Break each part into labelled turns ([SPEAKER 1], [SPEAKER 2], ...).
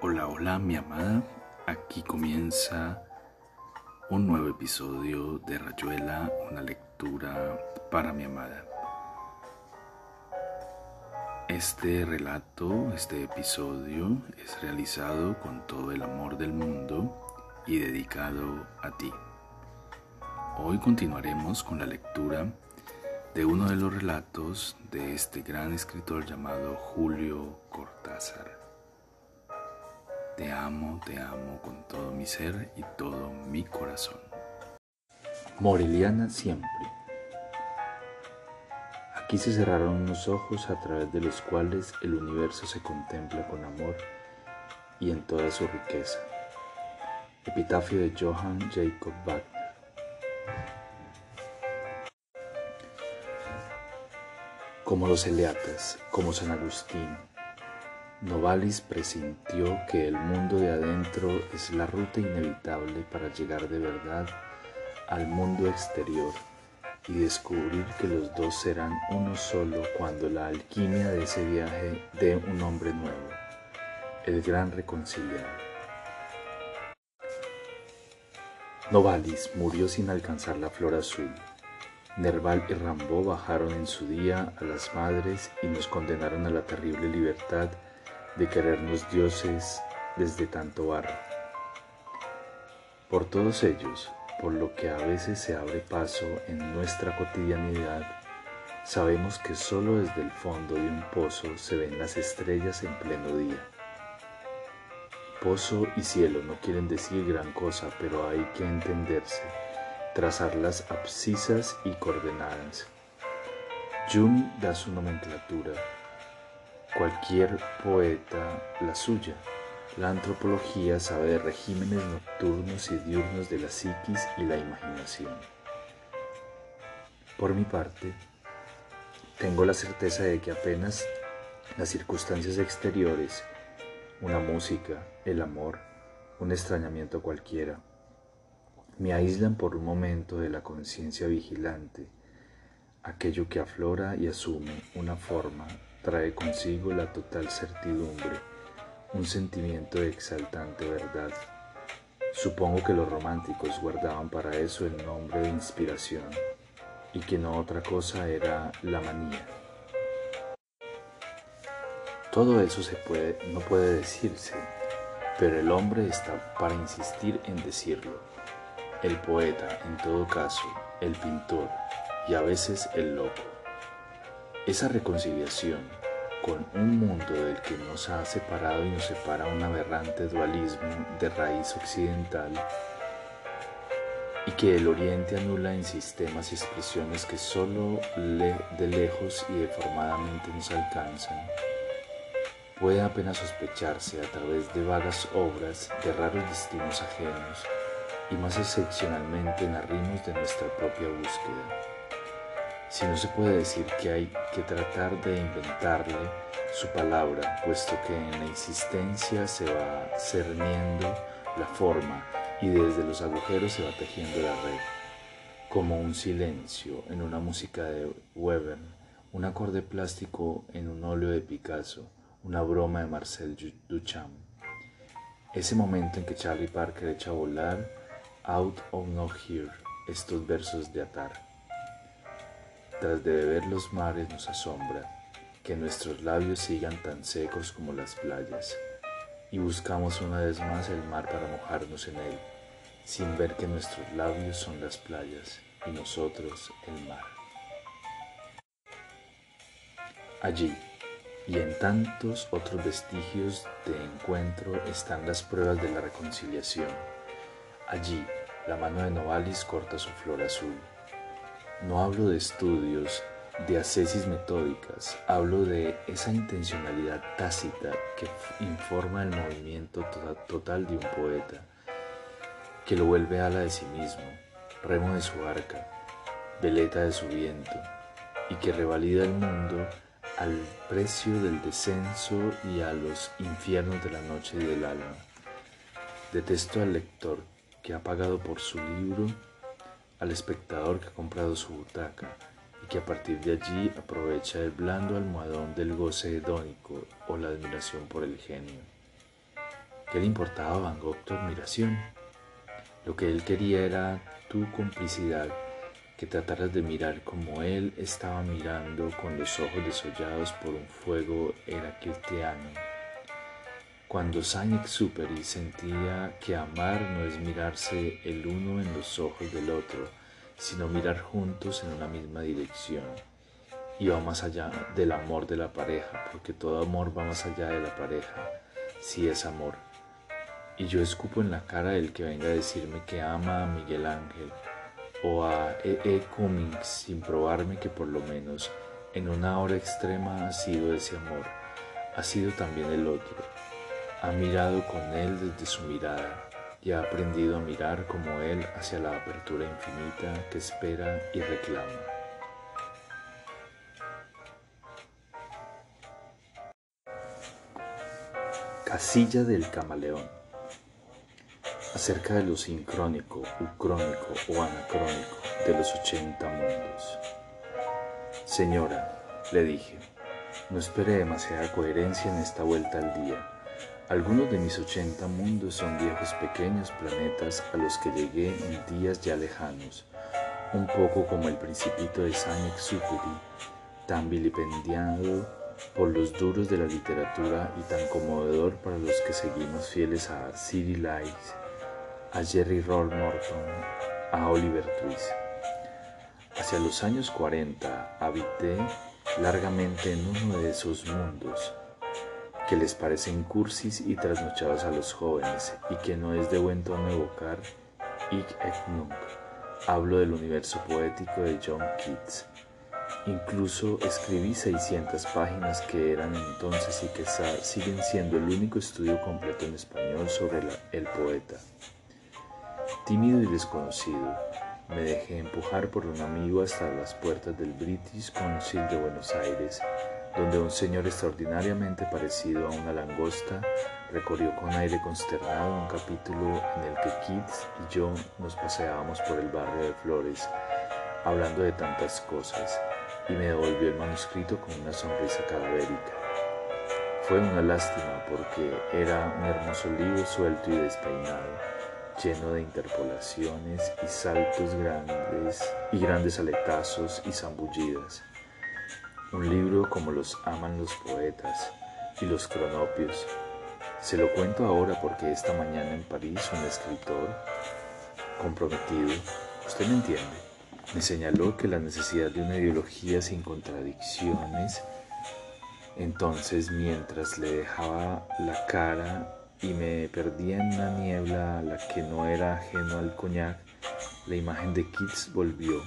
[SPEAKER 1] Hola, hola mi amada, aquí comienza un nuevo episodio de Rayuela, una lectura para mi amada. Este relato, este episodio es realizado con todo el amor del mundo y dedicado a ti. Hoy continuaremos con la lectura de uno de los relatos de este gran escritor llamado Julio Cortázar. Te amo, te amo con todo mi ser y todo mi corazón.
[SPEAKER 2] Moreliana siempre. Aquí se cerraron unos ojos a través de los cuales el universo se contempla con amor y en toda su riqueza. Epitafio de Johann Jacob Wagner. Como los Eleatas, como San Agustín, Novalis presintió que el mundo de adentro es la ruta inevitable para llegar de verdad al mundo exterior y descubrir que los dos serán uno solo cuando la alquimia de ese viaje dé un hombre nuevo, el gran reconciliado. Novalis murió sin alcanzar la flor azul. Nerval y Rambo bajaron en su día a las madres y nos condenaron a la terrible libertad de querernos dioses desde tanto barro. Por todos ellos, por lo que a veces se abre paso en nuestra cotidianidad, sabemos que solo desde el fondo de un pozo se ven las estrellas en pleno día. Pozo y cielo no quieren decir gran cosa, pero hay que entenderse, trazar las abscisas y coordenadas. Jung da su nomenclatura cualquier poeta la suya. La antropología sabe de regímenes nocturnos y diurnos de la psiquis y la imaginación. Por mi parte, tengo la certeza de que apenas las circunstancias exteriores, una música, el amor, un extrañamiento cualquiera, me aíslan por un momento de la conciencia vigilante, aquello que aflora y asume una forma trae consigo la total certidumbre, un sentimiento de exaltante verdad. Supongo que los románticos guardaban para eso el nombre de inspiración y que no otra cosa era la manía. Todo eso se puede, no puede decirse, pero el hombre está para insistir en decirlo. El poeta, en todo caso, el pintor y a veces el loco. Esa reconciliación con un mundo del que nos ha separado y nos separa un aberrante dualismo de raíz occidental y que el Oriente anula en sistemas y expresiones que solo de lejos y deformadamente nos alcanzan, puede apenas sospecharse a través de vagas obras de raros destinos ajenos y más excepcionalmente en arrimos de nuestra propia búsqueda si no se puede decir que hay que tratar de inventarle su palabra, puesto que en la existencia se va cerniendo la forma y desde los agujeros se va tejiendo la red, como un silencio en una música de Weber, un acorde plástico en un óleo de Picasso, una broma de Marcel Duchamp. Ese momento en que Charlie Parker echa a volar Out of No Here estos versos de Atar. Tras de beber los mares nos asombra que nuestros labios sigan tan secos como las playas, y buscamos una vez más el mar para mojarnos en él, sin ver que nuestros labios son las playas y nosotros el mar. Allí, y en tantos otros vestigios de encuentro están las pruebas de la reconciliación. Allí, la mano de Novalis corta su flor azul no hablo de estudios, de ascesis metódicas, hablo de esa intencionalidad tácita que informa el movimiento total de un poeta, que lo vuelve ala de sí mismo, remo de su arca, veleta de su viento, y que revalida el mundo al precio del descenso y a los infiernos de la noche y del alma. Detesto al lector que ha pagado por su libro al espectador que ha comprado su butaca y que a partir de allí aprovecha el blando almohadón del goce hedónico o la admiración por el genio. ¿Qué le importaba a Van Gogh tu admiración? Lo que él quería era tu complicidad, que trataras de mirar como él estaba mirando con los ojos desollados por un fuego heraclitiano. Cuando Saint-Exupéry sentía que amar no es mirarse el uno en los ojos del otro, sino mirar juntos en una misma dirección. Y va más allá del amor de la pareja, porque todo amor va más allá de la pareja, si es amor. Y yo escupo en la cara del que venga a decirme que ama a Miguel Ángel o a E. E. Cummings sin probarme que por lo menos en una hora extrema ha sido ese amor, ha sido también el otro. Ha mirado con él desde su mirada y ha aprendido a mirar como Él hacia la apertura infinita que espera y reclama. Casilla del camaleón. Acerca de lo sincrónico, ucrónico o anacrónico de los ochenta mundos. Señora, le dije, no espere demasiada coherencia en esta vuelta al día algunos de mis ochenta mundos son viejos pequeños planetas a los que llegué en días ya lejanos, un poco como el principito de Saint-Exupéry, tan vilipendiado por los duros de la literatura y tan conmovedor para los que seguimos fieles a City Lights, a Jerry Roll Morton, a Oliver Twist. Hacia los años 40 habité largamente en uno de esos mundos que les parecen cursis y trasnochados a los jóvenes y que no es de buen tono evocar Ich et Nunc. Hablo del universo poético de John Keats. Incluso escribí 600 páginas que eran entonces y que siguen siendo el único estudio completo en español sobre el poeta. Tímido y desconocido, me dejé empujar por un amigo hasta las puertas del British Council de Buenos Aires donde un señor extraordinariamente parecido a una langosta recorrió con aire consternado un capítulo en el que Keats y yo nos paseábamos por el barrio de Flores, hablando de tantas cosas, y me devolvió el manuscrito con una sonrisa cadavérica. Fue una lástima porque era un hermoso libro suelto y despeinado, lleno de interpolaciones y saltos grandes y grandes aletazos y zambullidas un libro como los aman los poetas y los cronopios. Se lo cuento ahora porque esta mañana en París un escritor comprometido, usted me entiende, me señaló que la necesidad de una ideología sin contradicciones, entonces mientras le dejaba la cara y me perdía en una niebla a la que no era ajeno al coñac, la imagen de Keats volvió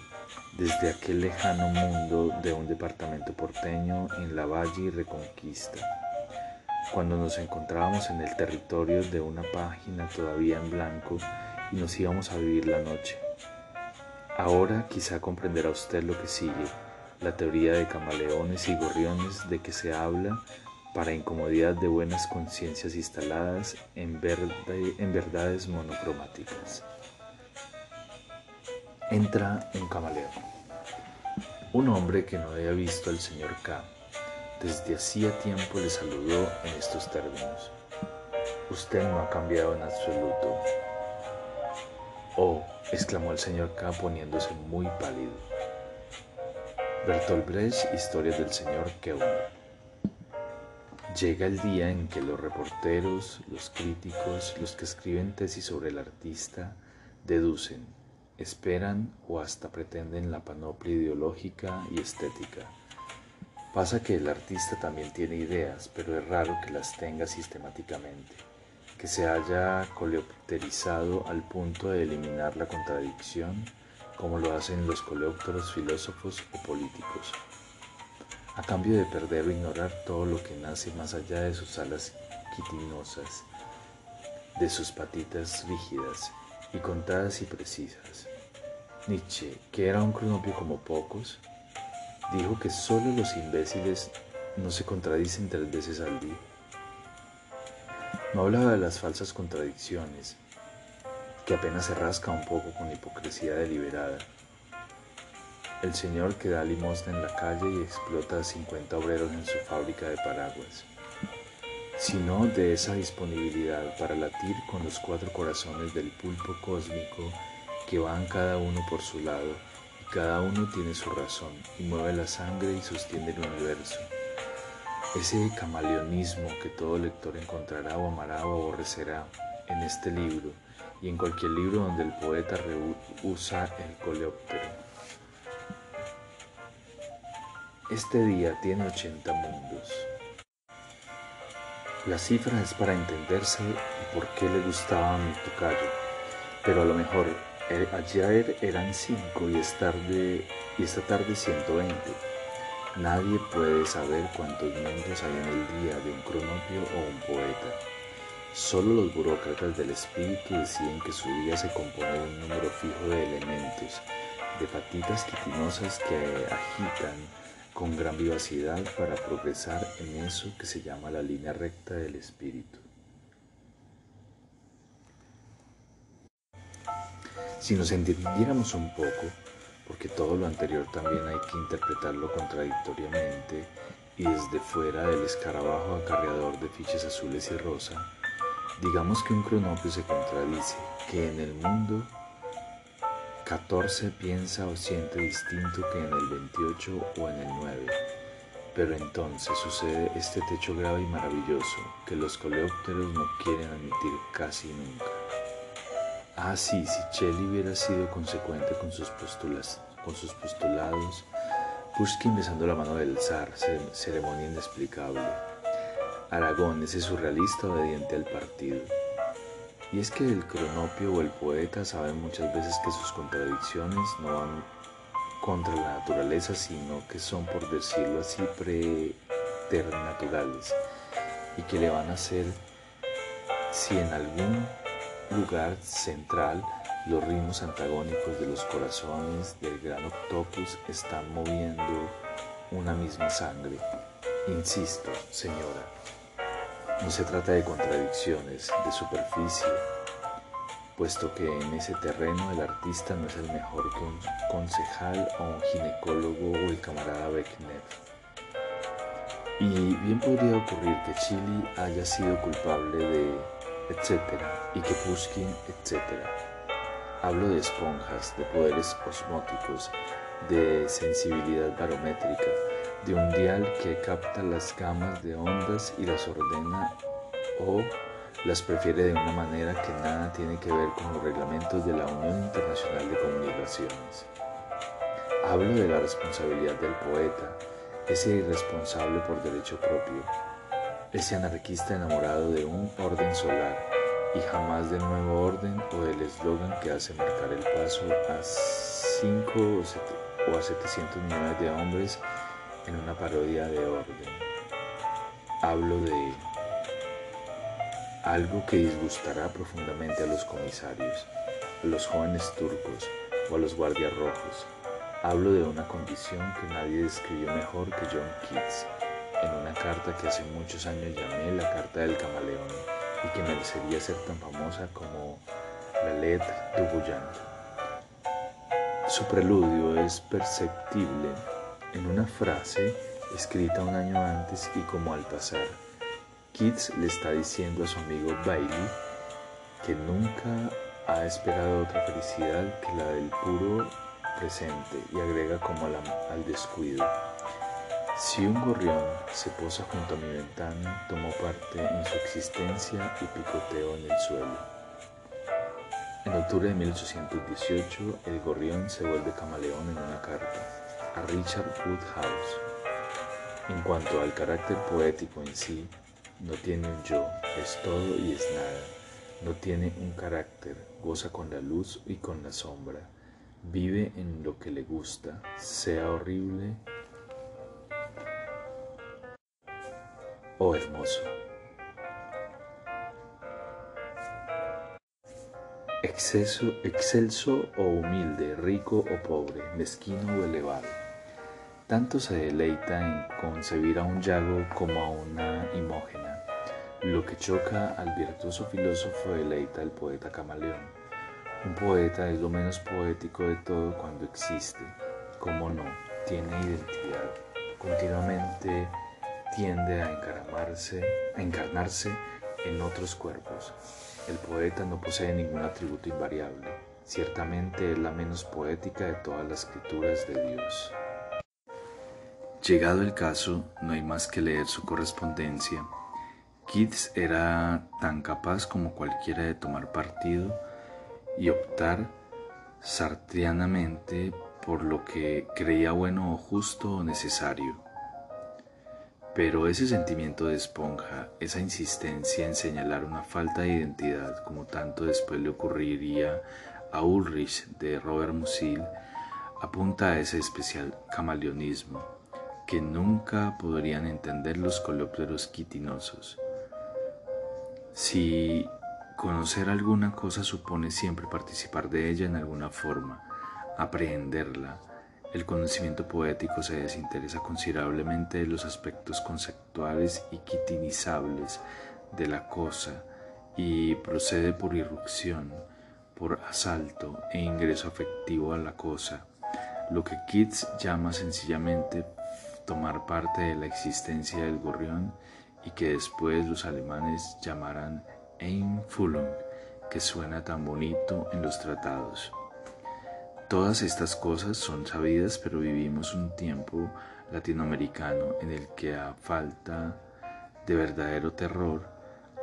[SPEAKER 2] desde aquel lejano mundo de un departamento porteño en la Valle y Reconquista, cuando nos encontrábamos en el territorio de una página todavía en blanco y nos íbamos a vivir la noche. Ahora quizá comprenderá usted lo que sigue, la teoría de camaleones y gorriones de que se habla para incomodidad de buenas conciencias instaladas en, en verdades monocromáticas entra un camaleón. Un hombre que no había visto al señor K desde hacía tiempo le saludó en estos términos. Usted no ha cambiado en absoluto. Oh, exclamó el señor K poniéndose muy pálido. Bertolt Brecht, Historia del señor Keuner. Llega el día en que los reporteros, los críticos, los que escriben tesis sobre el artista, deducen esperan o hasta pretenden la panoplia ideológica y estética. Pasa que el artista también tiene ideas, pero es raro que las tenga sistemáticamente, que se haya coleopterizado al punto de eliminar la contradicción, como lo hacen los coleópteros filósofos o políticos, a cambio de perder o ignorar todo lo que nace más allá de sus alas quitinosas, de sus patitas rígidas y contadas y precisas. Nietzsche, que era un cronopio como pocos, dijo que solo los imbéciles no se contradicen tres veces al día. No hablaba de las falsas contradicciones, que apenas se rasca un poco con hipocresía deliberada. El señor que da limosna en la calle y explota a 50 obreros en su fábrica de paraguas. Sino de esa disponibilidad para latir con los cuatro corazones del pulpo cósmico que van cada uno por su lado y cada uno tiene su razón y mueve la sangre y sostiene el universo. Ese camaleonismo que todo lector encontrará o amará o aborrecerá en este libro y en cualquier libro donde el poeta usa el coleóptero. Este día tiene 80 mundos. La cifra es para entenderse por qué le gustaba a mi tocayo, pero a lo mejor eh, ayer eran 5 y, y esta tarde 120. Nadie puede saber cuántos mundos hay en el día de un cronopio o un poeta. Solo los burócratas del espíritu deciden que su día se compone de un número fijo de elementos, de patitas quitinosas que agitan con gran vivacidad para progresar en eso que se llama la línea recta del espíritu. Si nos entendiéramos un poco, porque todo lo anterior también hay que interpretarlo contradictoriamente y desde fuera del escarabajo acarreador de fichas azules y rosa, digamos que un cronopio se contradice, que en el mundo 14 piensa o siente distinto que en el 28 o en el 9. Pero entonces sucede este techo grave y maravilloso que los coleópteros no quieren admitir casi nunca. Ah, sí, si Shelley hubiera sido consecuente con sus, con sus postulados, Pushkin besando la mano del zar, ceremonia inexplicable. Aragón, ese surrealista obediente al partido. Y es que el cronopio o el poeta sabe muchas veces que sus contradicciones no van contra la naturaleza, sino que son, por decirlo así, preternaturales y que le van a hacer si en algún lugar central los ritmos antagónicos de los corazones del gran octopus están moviendo una misma sangre. Insisto, señora, no se trata de contradicciones, de superficie, puesto que en ese terreno el artista no es el mejor que un concejal o un ginecólogo o el camarada Beckner. Y bien podría ocurrir que Chile haya sido culpable de etcétera y que Pushkin etcétera. Hablo de esponjas, de poderes osmóticos, de sensibilidad barométrica, de un dial que capta las gamas de ondas y las ordena o las prefiere de una manera que nada tiene que ver con los reglamentos de la Unión Internacional de Comunicaciones. Hablo de la responsabilidad del poeta, ese irresponsable por derecho propio, ese anarquista enamorado de un orden solar y jamás del nuevo orden o del eslogan que hace marcar el paso a 5 o a 700 millones de hombres en una parodia de orden. Hablo de algo que disgustará profundamente a los comisarios, a los jóvenes turcos o a los guardias rojos. Hablo de una condición que nadie describió mejor que John Keats en una carta que hace muchos años llamé la Carta del Camaleón y que merecería ser tan famosa como la Lettre du Bouillant. Su preludio es perceptible en una frase escrita un año antes y como al pasar. Keats le está diciendo a su amigo Bailey que nunca ha esperado otra felicidad que la del puro presente y agrega como al descuido. Si un gorrión se posa junto a mi ventana, tomo parte en su existencia y picoteo en el suelo. En octubre de 1818, el gorrión se vuelve camaleón en una carta a Richard Woodhouse. En cuanto al carácter poético en sí, no tiene un yo, es todo y es nada. No tiene un carácter, goza con la luz y con la sombra. Vive en lo que le gusta, sea horrible oh hermoso. Exceso, excelso o humilde, rico o pobre, mezquino o elevado. Tanto se deleita en concebir a un yago como a una imógena. Lo que choca al virtuoso filósofo deleita al poeta camaleón. Un poeta es lo menos poético de todo cuando existe. como no? Tiene identidad. Continuamente tiende a encarnarse, a encarnarse en otros cuerpos. El poeta no posee ningún atributo invariable. Ciertamente es la menos poética de todas las escrituras de Dios.
[SPEAKER 1] Llegado el caso, no hay más que leer su correspondencia. Keats era tan capaz como cualquiera de tomar partido y optar sartrianamente por lo que creía bueno o justo o necesario. Pero ese sentimiento de esponja, esa insistencia en señalar una falta de identidad, como tanto después le ocurriría a Ulrich de Robert Musil, apunta a ese especial camaleonismo que nunca podrían entender los colópteros quitinosos. Si conocer alguna cosa supone siempre participar de ella en alguna forma, aprehenderla, el conocimiento poético se desinteresa considerablemente de los aspectos conceptuales y quitinizables de la cosa y procede por irrupción, por asalto e ingreso afectivo a la cosa, lo que Keats llama sencillamente tomar parte de la existencia del gorrión y que después los alemanes llamarán Einfühlung, que suena tan bonito en los tratados. Todas estas cosas son sabidas, pero vivimos un tiempo latinoamericano en el que a falta de verdadero terror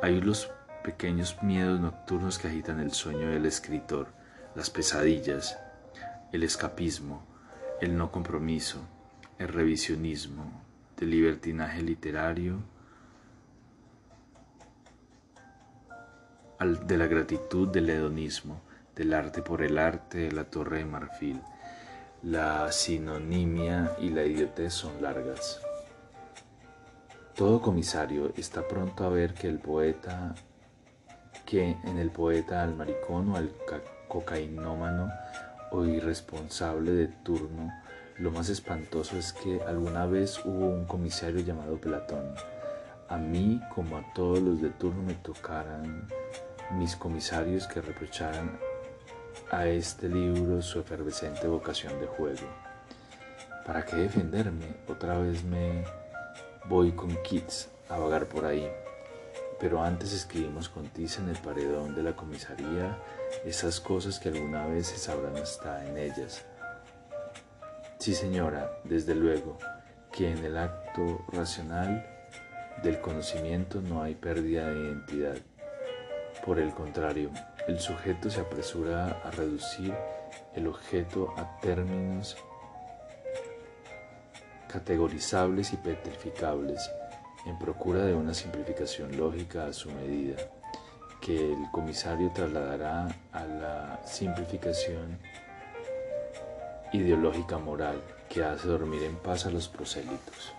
[SPEAKER 1] hay los pequeños miedos nocturnos que agitan el sueño del escritor, las pesadillas, el escapismo, el no compromiso, el revisionismo, el libertinaje literario, de la gratitud del hedonismo, del arte por el arte de la torre de marfil. La sinonimia y la idiotez son largas. Todo comisario está pronto a ver que el poeta, que en el poeta al maricón o al cocainómano o irresponsable de turno, lo más espantoso es que alguna vez hubo un comisario llamado Platón. A mí, como a todos los de turno, me tocaran mis comisarios que reprocharan a este libro su efervescente vocación de juego. ¿Para qué defenderme? Otra vez me voy con Kits a vagar por ahí. Pero antes escribimos con tiza en el paredón de la comisaría esas cosas que alguna vez se sabrán hasta en ellas. Sí, señora, desde luego que en el acto racional del conocimiento no hay pérdida de identidad. Por el contrario, el sujeto se apresura a reducir el objeto a términos categorizables y petrificables en procura de una simplificación lógica a su medida, que el comisario trasladará a la simplificación ideológica moral que hace dormir en paz a los prosélitos.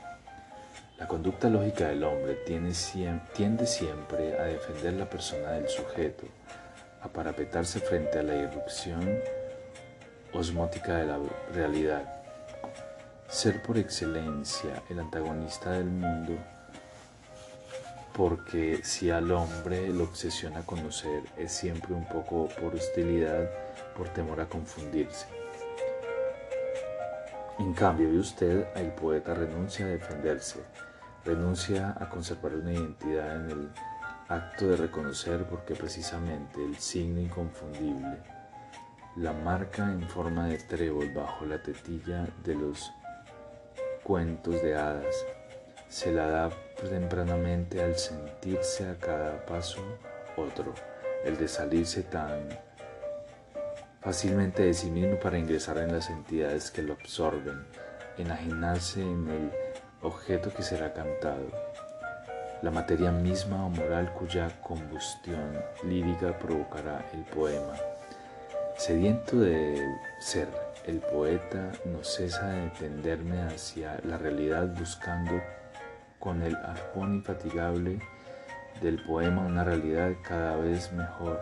[SPEAKER 1] La conducta lógica del hombre tiende siempre a defender la persona del sujeto, a parapetarse frente a la irrupción osmótica de la realidad. Ser por excelencia el antagonista del mundo, porque si al hombre lo obsesiona conocer es siempre un poco por hostilidad, por temor a confundirse. En cambio, de usted, el poeta renuncia a defenderse, renuncia a conservar una identidad en el acto de reconocer porque precisamente el signo inconfundible, la marca en forma de trébol bajo la tetilla de los cuentos de hadas, se la da tempranamente al sentirse a cada paso otro, el de salirse tan fácilmente de sí mismo para ingresar en las entidades que lo absorben, enajenarse en el objeto que será cantado la materia misma o moral cuya combustión lírica provocará el poema. Sediento de ser, el poeta no cesa de tenderme hacia la realidad buscando con el arpón infatigable del poema una realidad cada vez mejor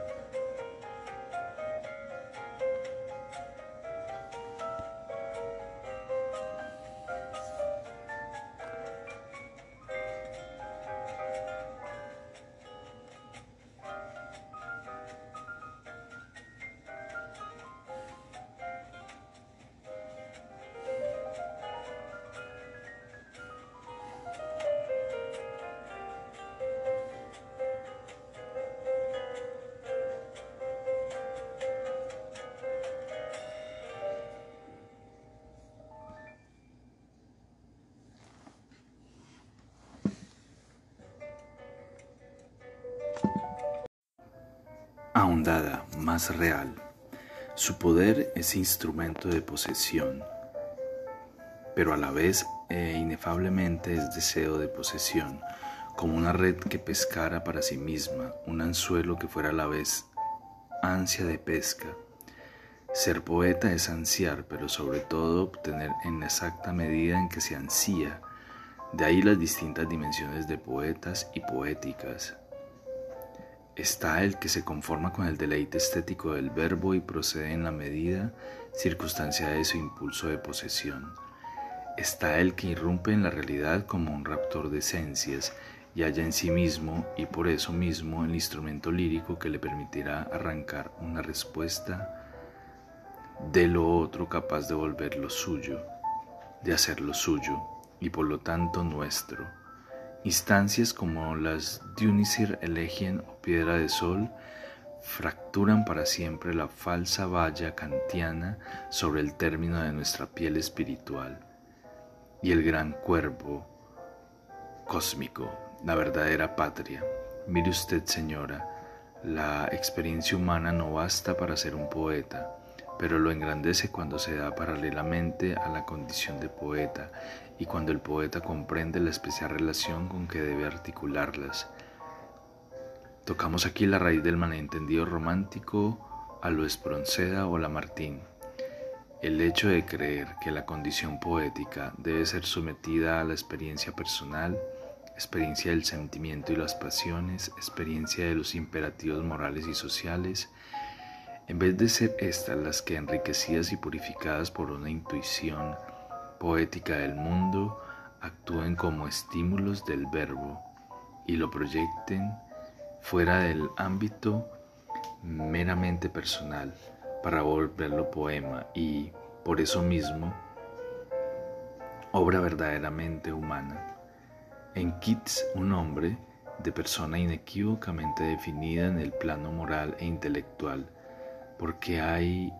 [SPEAKER 1] más real. Su poder es instrumento de posesión, pero a la vez e inefablemente es deseo de posesión, como una red que pescara para sí misma, un anzuelo que fuera a la vez ansia de pesca. Ser poeta es ansiar, pero sobre todo obtener en la exacta medida en que se ansía. De ahí las distintas dimensiones de poetas y poéticas. Está el que se conforma con el deleite estético del verbo y procede en la medida, circunstancia de su impulso de posesión. Está el que irrumpe en la realidad como un raptor de esencias y halla en sí mismo y por eso mismo el instrumento lírico que le permitirá arrancar una respuesta de lo otro capaz de volver lo suyo, de hacerlo suyo y por lo tanto nuestro Instancias como las Dionisir Elegien o Piedra de Sol fracturan para siempre la falsa valla kantiana sobre el término de nuestra piel espiritual y el gran cuervo cósmico, la verdadera patria. Mire usted, señora, la experiencia humana no basta para ser un poeta, pero lo engrandece cuando se da paralelamente a la condición de poeta y cuando el poeta comprende la especial relación con que debe articularlas. Tocamos aquí la raíz del malentendido romántico a lo Espronceda o Lamartine. El hecho de creer que la condición poética debe ser sometida a la experiencia personal, experiencia del sentimiento y las pasiones, experiencia de los imperativos morales y sociales, en vez de ser estas las que enriquecidas y purificadas por una intuición, poética del mundo actúen como estímulos del verbo y lo proyecten fuera del ámbito meramente personal para volverlo poema y, por eso mismo, obra verdaderamente humana. En Keats, un hombre de persona inequívocamente definida en el plano moral e intelectual, porque hay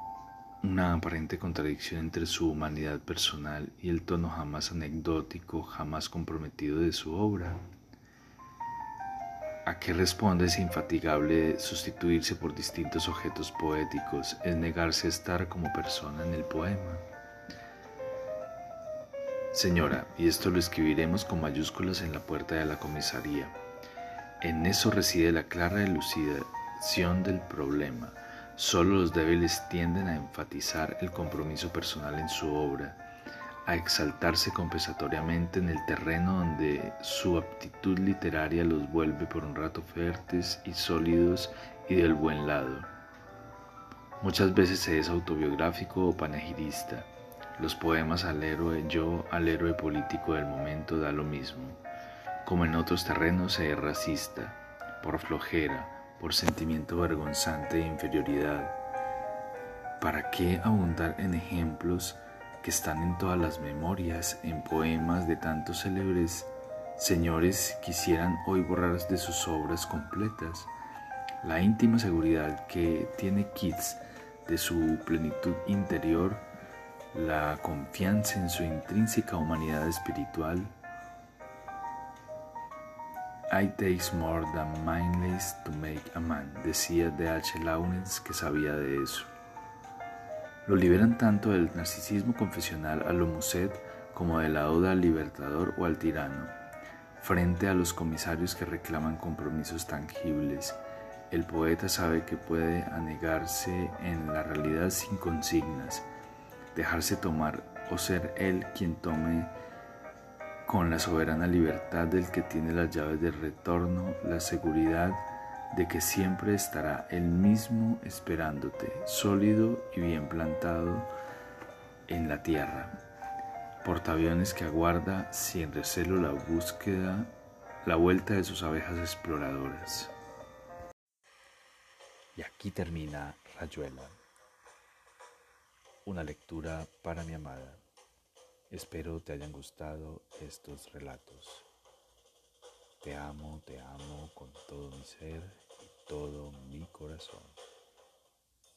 [SPEAKER 1] una aparente contradicción entre su humanidad personal y el tono jamás anecdótico, jamás comprometido de su obra. ¿A qué responde ese infatigable sustituirse por distintos objetos poéticos? Es negarse a estar como persona en el poema. Señora, y esto lo escribiremos con mayúsculas en la puerta de la comisaría. En eso reside la clara elucidación del problema Solo los débiles tienden a enfatizar el compromiso personal en su obra, a exaltarse compensatoriamente en el terreno donde su aptitud literaria los vuelve por un rato fuertes y sólidos y del buen lado. Muchas veces se es autobiográfico o panegirista. Los poemas al héroe yo, al héroe político del momento da lo mismo. Como en otros terrenos se es racista, por flojera, por sentimiento vergonzante de inferioridad. ¿Para qué abundar en ejemplos que están en todas las memorias, en poemas de tantos célebres señores quisieran hoy borrar de sus obras completas? La íntima seguridad que tiene Keats de su plenitud interior, la confianza en su intrínseca humanidad espiritual, It takes more than mindless to make a man, decía D.H. Lawrence que sabía de eso. Lo liberan tanto del narcisismo confesional a lo Musset como de la oda al libertador o al tirano. Frente a los comisarios que reclaman compromisos tangibles, el poeta sabe que puede anegarse en la realidad sin consignas, dejarse tomar o ser él quien tome con la soberana libertad del que tiene las llaves del retorno, la seguridad de que siempre estará él mismo esperándote, sólido y bien plantado en la tierra. Portaaviones que aguarda sin recelo la búsqueda, la vuelta de sus abejas exploradoras.
[SPEAKER 2] Y aquí termina Rayuela, una lectura para mi amada. Espero te hayan gustado estos relatos. Te amo, te amo con todo mi ser y todo mi corazón.